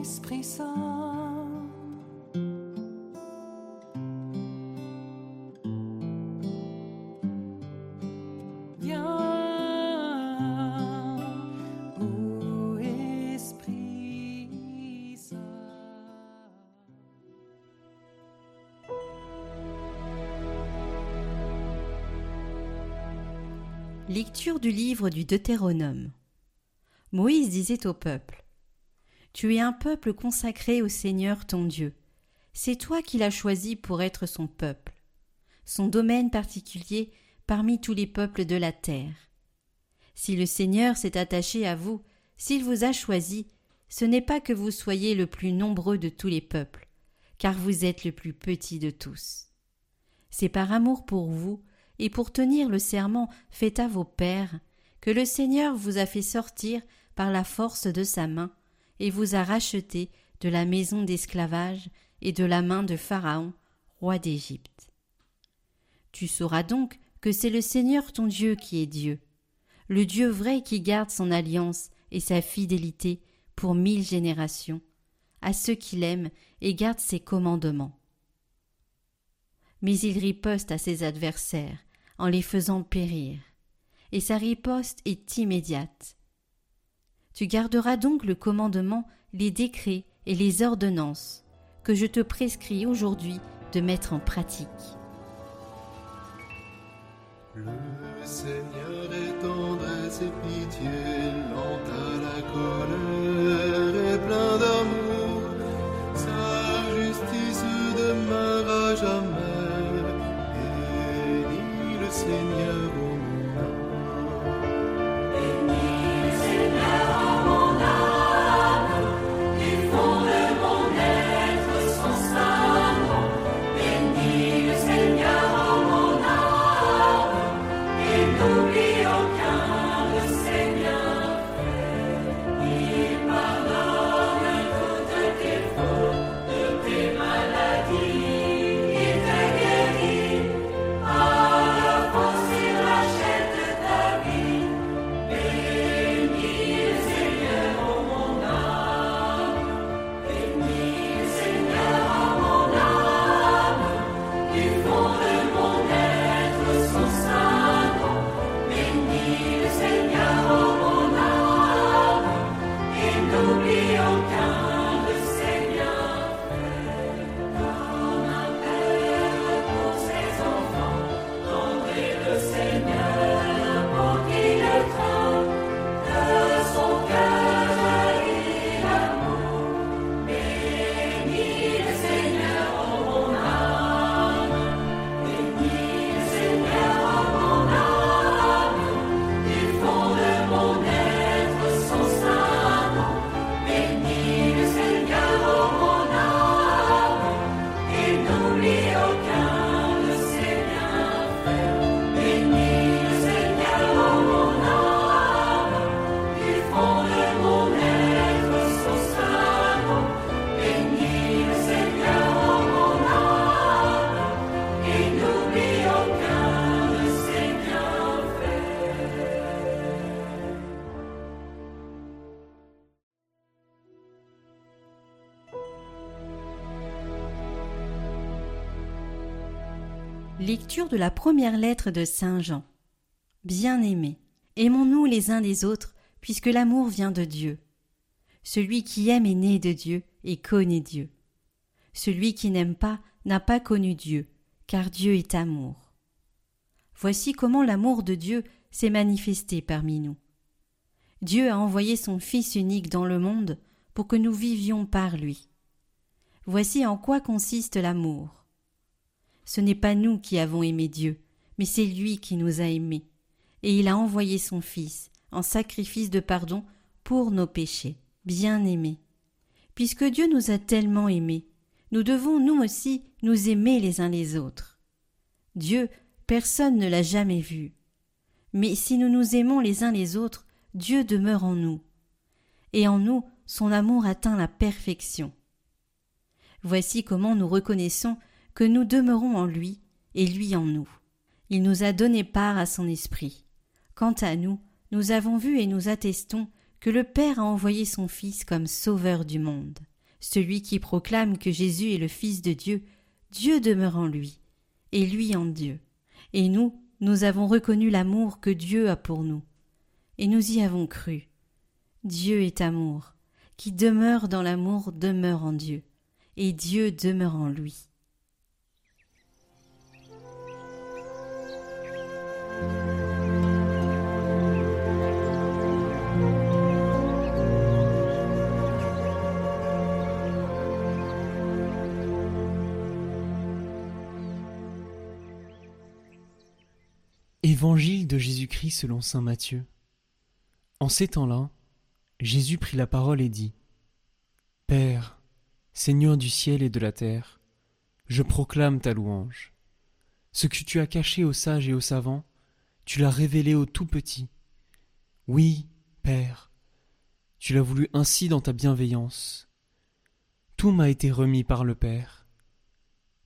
Esprit Saint. Lecture du livre du Deutéronome. Moïse disait au peuple Tu es un peuple consacré au Seigneur ton Dieu. C'est toi qui l'as choisi pour être son peuple, son domaine particulier parmi tous les peuples de la terre. Si le Seigneur s'est attaché à vous, s'il vous a choisi, ce n'est pas que vous soyez le plus nombreux de tous les peuples, car vous êtes le plus petit de tous. C'est par amour pour vous et pour tenir le serment fait à vos pères que le Seigneur vous a fait sortir par la force de sa main et vous a racheté de la maison d'esclavage et de la main de Pharaon, roi d'Égypte. Tu sauras donc que c'est le Seigneur ton Dieu qui est Dieu, le Dieu vrai qui garde son alliance et sa fidélité pour mille générations, à ceux qui l'aiment et gardent ses commandements mais il riposte à ses adversaires en les faisant périr, et sa riposte est immédiate. Tu garderas donc le commandement, les décrets et les ordonnances que je te prescris aujourd'hui de mettre en pratique. De la première lettre de Saint Jean. Bien-aimés, aimons-nous les uns les autres, puisque l'amour vient de Dieu. Celui qui aime est né de Dieu et connaît Dieu. Celui qui n'aime pas n'a pas connu Dieu, car Dieu est amour. Voici comment l'amour de Dieu s'est manifesté parmi nous. Dieu a envoyé son Fils unique dans le monde pour que nous vivions par lui. Voici en quoi consiste l'amour. Ce n'est pas nous qui avons aimé Dieu, mais c'est lui qui nous a aimés, et il a envoyé son Fils en sacrifice de pardon pour nos péchés. Bien-aimés. Puisque Dieu nous a tellement aimés, nous devons nous aussi nous aimer les uns les autres. Dieu, personne ne l'a jamais vu. Mais si nous nous aimons les uns les autres, Dieu demeure en nous. Et en nous, son amour atteint la perfection. Voici comment nous reconnaissons nous demeurons en lui et lui en nous. Il nous a donné part à son esprit. Quant à nous, nous avons vu et nous attestons que le Père a envoyé son Fils comme sauveur du monde. Celui qui proclame que Jésus est le Fils de Dieu, Dieu demeure en lui, et lui en Dieu. Et nous, nous avons reconnu l'amour que Dieu a pour nous, et nous y avons cru. Dieu est amour, qui demeure dans l'amour demeure en Dieu, et Dieu demeure en lui. Évangile de Jésus-Christ selon saint Matthieu. En ces temps-là, Jésus prit la parole et dit Père, Seigneur du ciel et de la terre, je proclame ta louange. Ce que tu as caché aux sages et aux savants, tu l'as révélé aux tout petits. Oui, Père, tu l'as voulu ainsi dans ta bienveillance. Tout m'a été remis par le Père.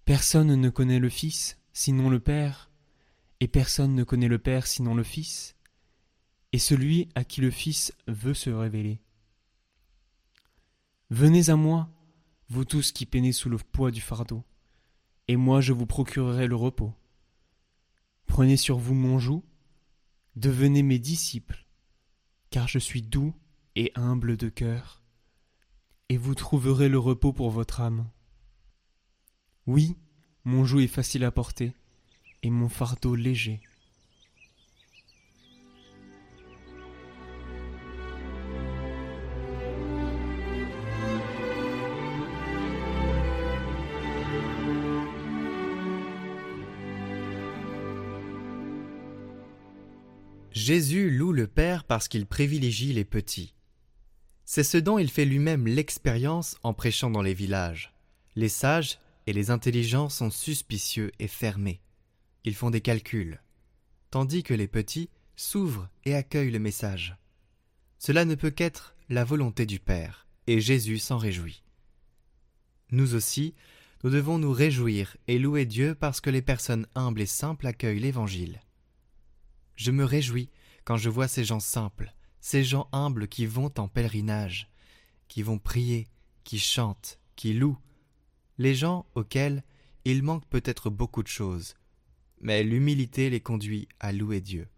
Personne ne connaît le Fils, sinon le Père, et personne ne connaît le Père sinon le Fils, et celui à qui le Fils veut se révéler. Venez à moi, vous tous qui peinez sous le poids du fardeau, et moi je vous procurerai le repos. Prenez sur vous mon joug, devenez mes disciples, car je suis doux et humble de cœur, et vous trouverez le repos pour votre âme. Oui, mon joug est facile à porter, et mon fardeau léger. Jésus loue le Père parce qu'il privilégie les petits. C'est ce dont il fait lui-même l'expérience en prêchant dans les villages. Les sages et les intelligents sont suspicieux et fermés. Ils font des calculs, tandis que les petits s'ouvrent et accueillent le message. Cela ne peut qu'être la volonté du Père, et Jésus s'en réjouit. Nous aussi, nous devons nous réjouir et louer Dieu parce que les personnes humbles et simples accueillent l'Évangile. Je me réjouis quand je vois ces gens simples, ces gens humbles qui vont en pèlerinage, qui vont prier, qui chantent, qui louent, les gens auxquels il manque peut-être beaucoup de choses, mais l'humilité les conduit à louer Dieu.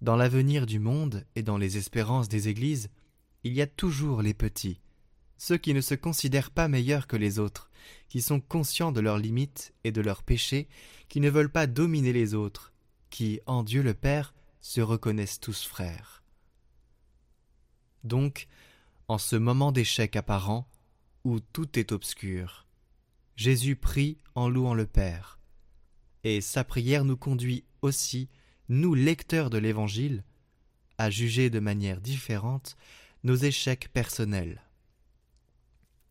Dans l'avenir du monde et dans les espérances des églises, il y a toujours les petits, ceux qui ne se considèrent pas meilleurs que les autres, qui sont conscients de leurs limites et de leurs péchés, qui ne veulent pas dominer les autres, qui, en Dieu le Père, se reconnaissent tous frères. Donc, en ce moment d'échec apparent, où tout est obscur, Jésus prie en louant le Père, et sa prière nous conduit aussi, nous lecteurs de l'Évangile, à juger de manière différente nos échecs personnels.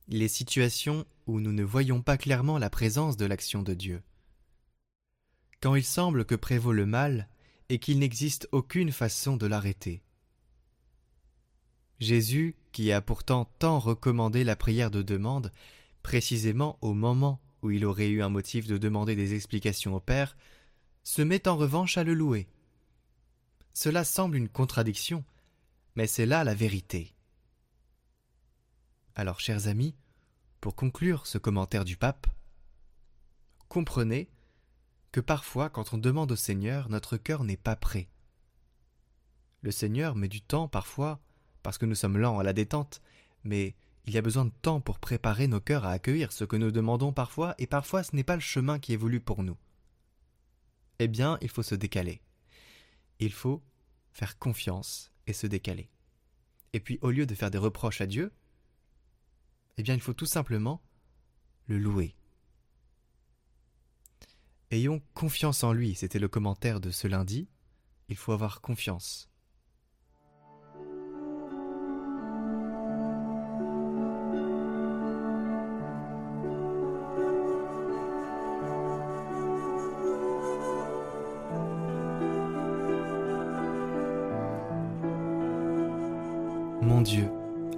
Les situations où nous ne voyons pas clairement la présence de l'action de Dieu. Quand il semble que prévaut le mal et qu'il n'existe aucune façon de l'arrêter. Jésus, qui a pourtant tant recommandé la prière de demande, précisément au moment où il aurait eu un motif de demander des explications au Père, se met en revanche à le louer. Cela semble une contradiction, mais c'est là la vérité. Alors, chers amis, pour conclure ce commentaire du pape, comprenez que parfois, quand on demande au Seigneur, notre cœur n'est pas prêt. Le Seigneur met du temps parfois, parce que nous sommes lents à la détente, mais il y a besoin de temps pour préparer nos cœurs à accueillir ce que nous demandons parfois, et parfois ce n'est pas le chemin qui est voulu pour nous. Eh bien, il faut se décaler. Il faut faire confiance et se décaler. Et puis, au lieu de faire des reproches à Dieu, eh bien, il faut tout simplement le louer. Ayons confiance en lui, c'était le commentaire de ce lundi. Il faut avoir confiance.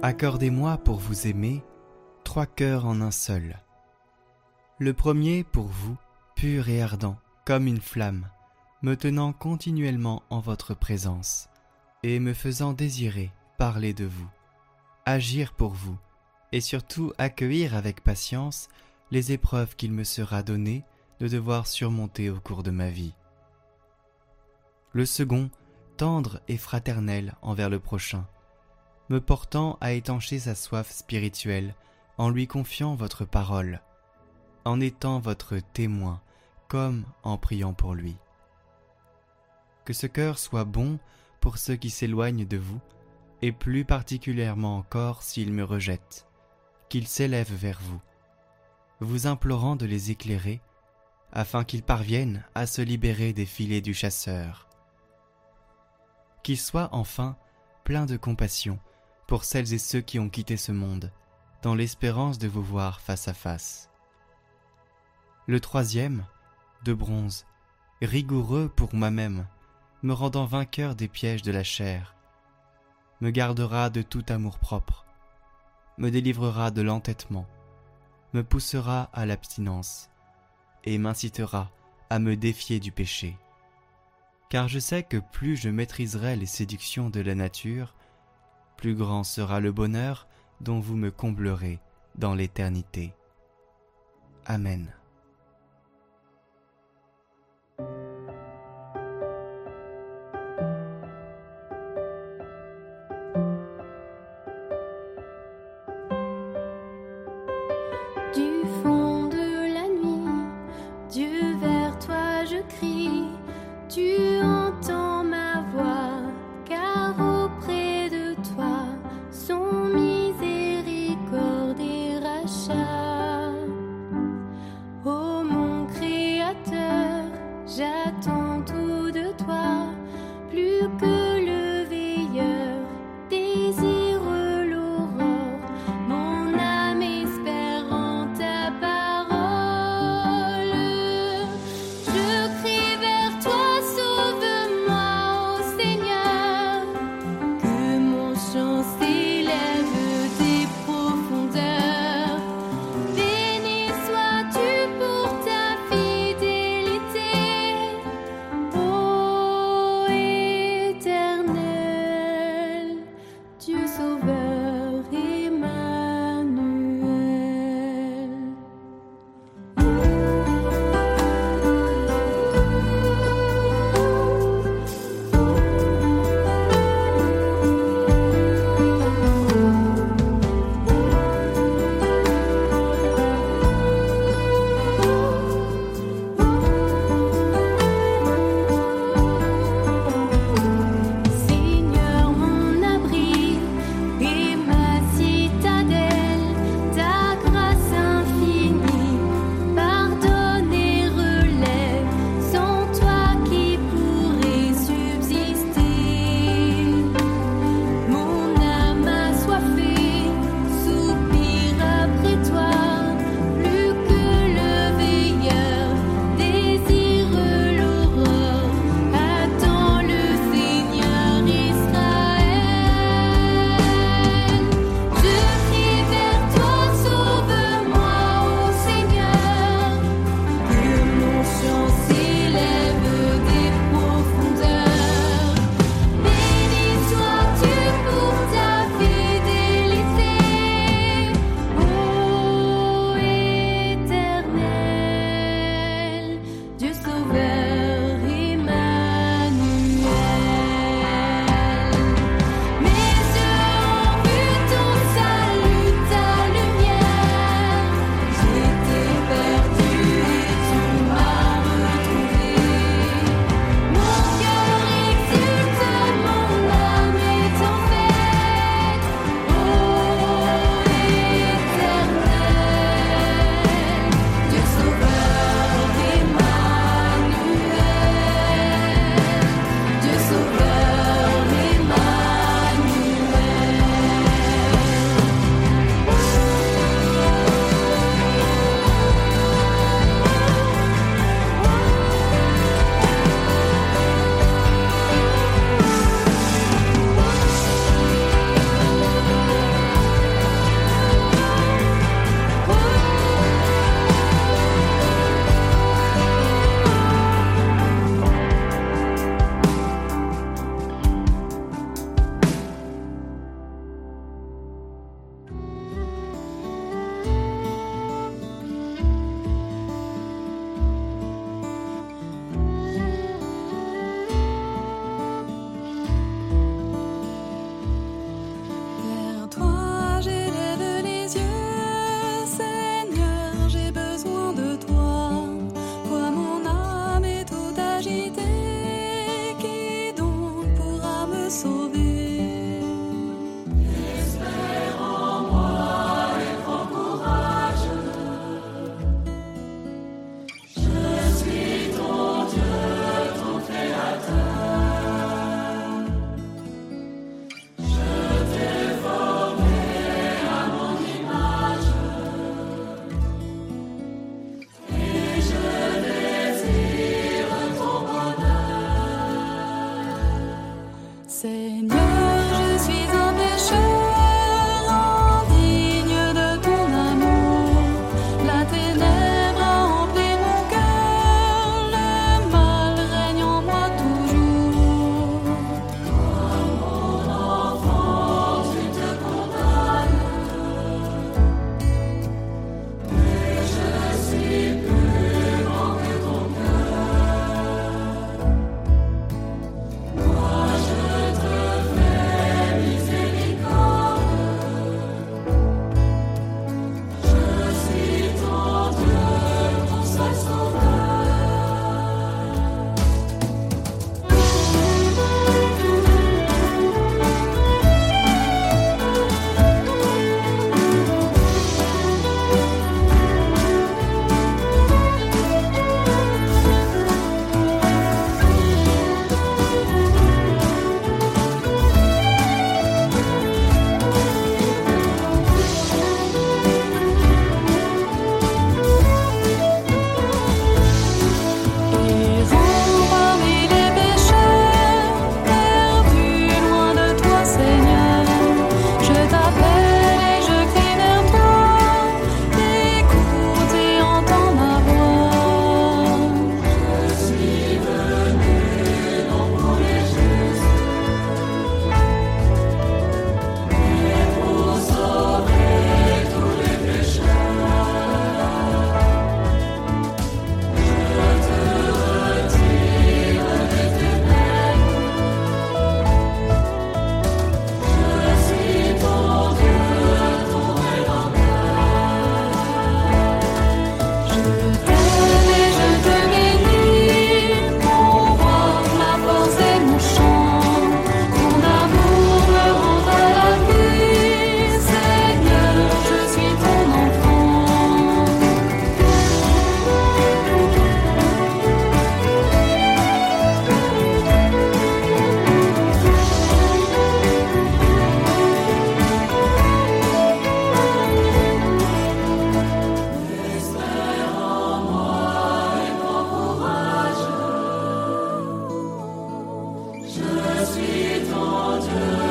Accordez-moi pour vous aimer trois cœurs en un seul. Le premier pour vous, pur et ardent, comme une flamme, me tenant continuellement en votre présence, et me faisant désirer parler de vous, agir pour vous, et surtout accueillir avec patience les épreuves qu'il me sera donné de devoir surmonter au cours de ma vie. Le second, tendre et fraternel envers le prochain, me portant à étancher sa soif spirituelle en lui confiant votre parole, en étant votre témoin, comme en priant pour lui. Que ce cœur soit bon pour ceux qui s'éloignent de vous, et plus particulièrement encore s'ils me rejettent, qu'ils s'élèvent vers vous, vous implorant de les éclairer, afin qu'ils parviennent à se libérer des filets du chasseur. Qu'ils soient enfin pleins de compassion pour celles et ceux qui ont quitté ce monde, dans l'espérance de vous voir face à face. Le troisième, de bronze, rigoureux pour moi-même, me rendant vainqueur des pièges de la chair, me gardera de tout amour-propre, me délivrera de l'entêtement, me poussera à l'abstinence, et m'incitera à me défier du péché. Car je sais que plus je maîtriserai les séductions de la nature, plus grand sera le bonheur dont vous me comblerez dans l'éternité. Amen. Amen.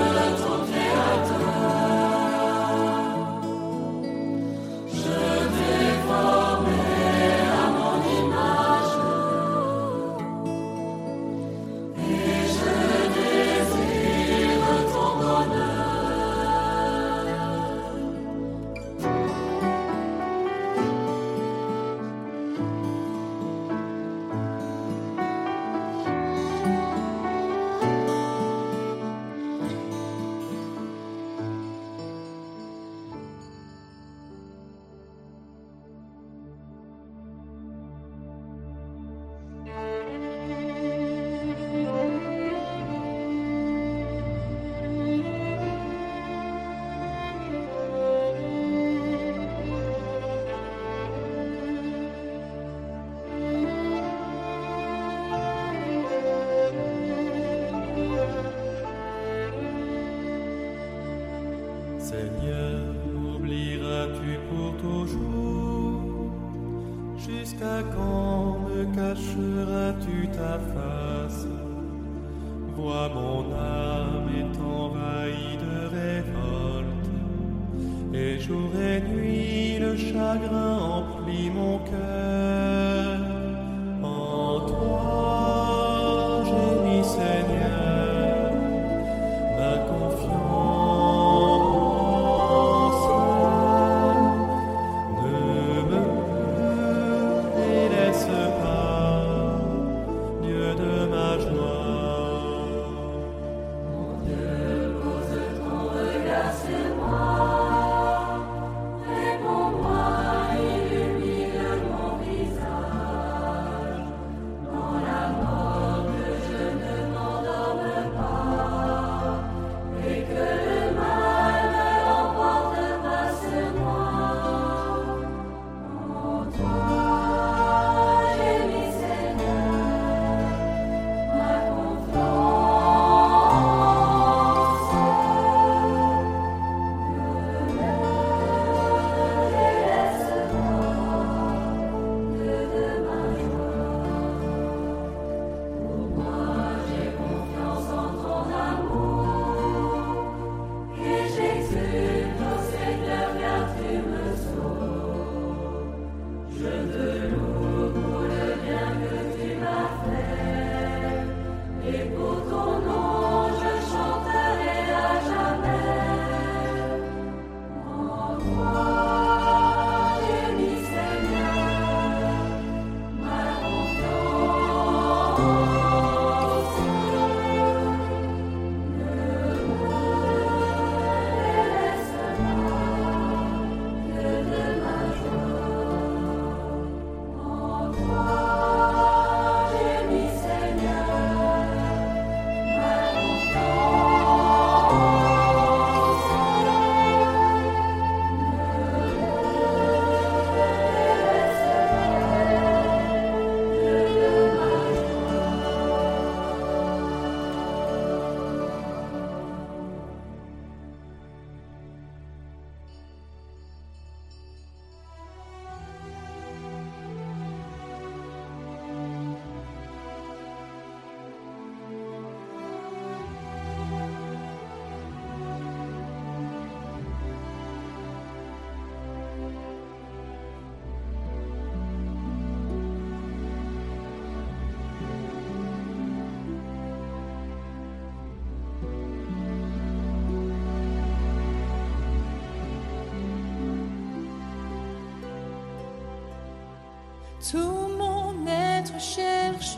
Tout mon être cherche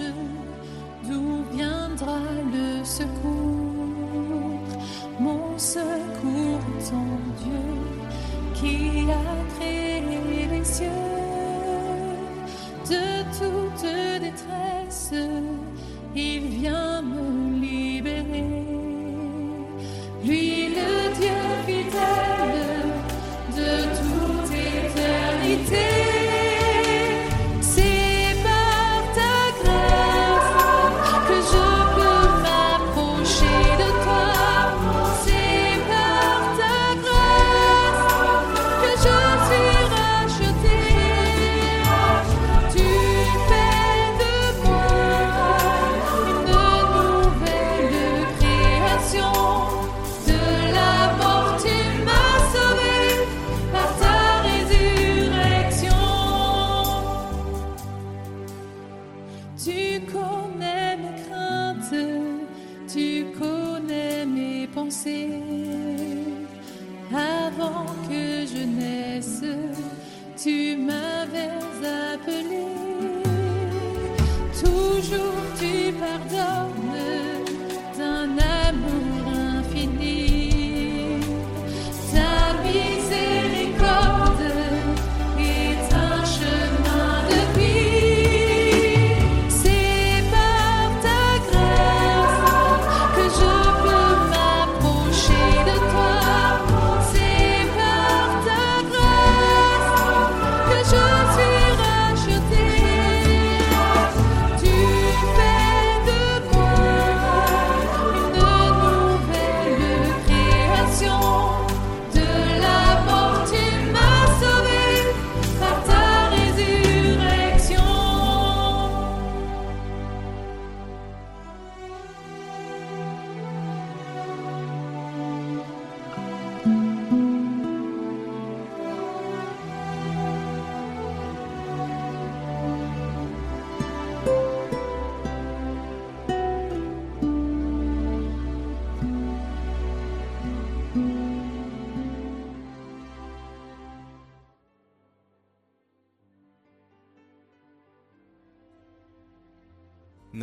d'où viendra le secours. Mon secours ton Dieu qui a créé les cieux. De toute détresse, il vient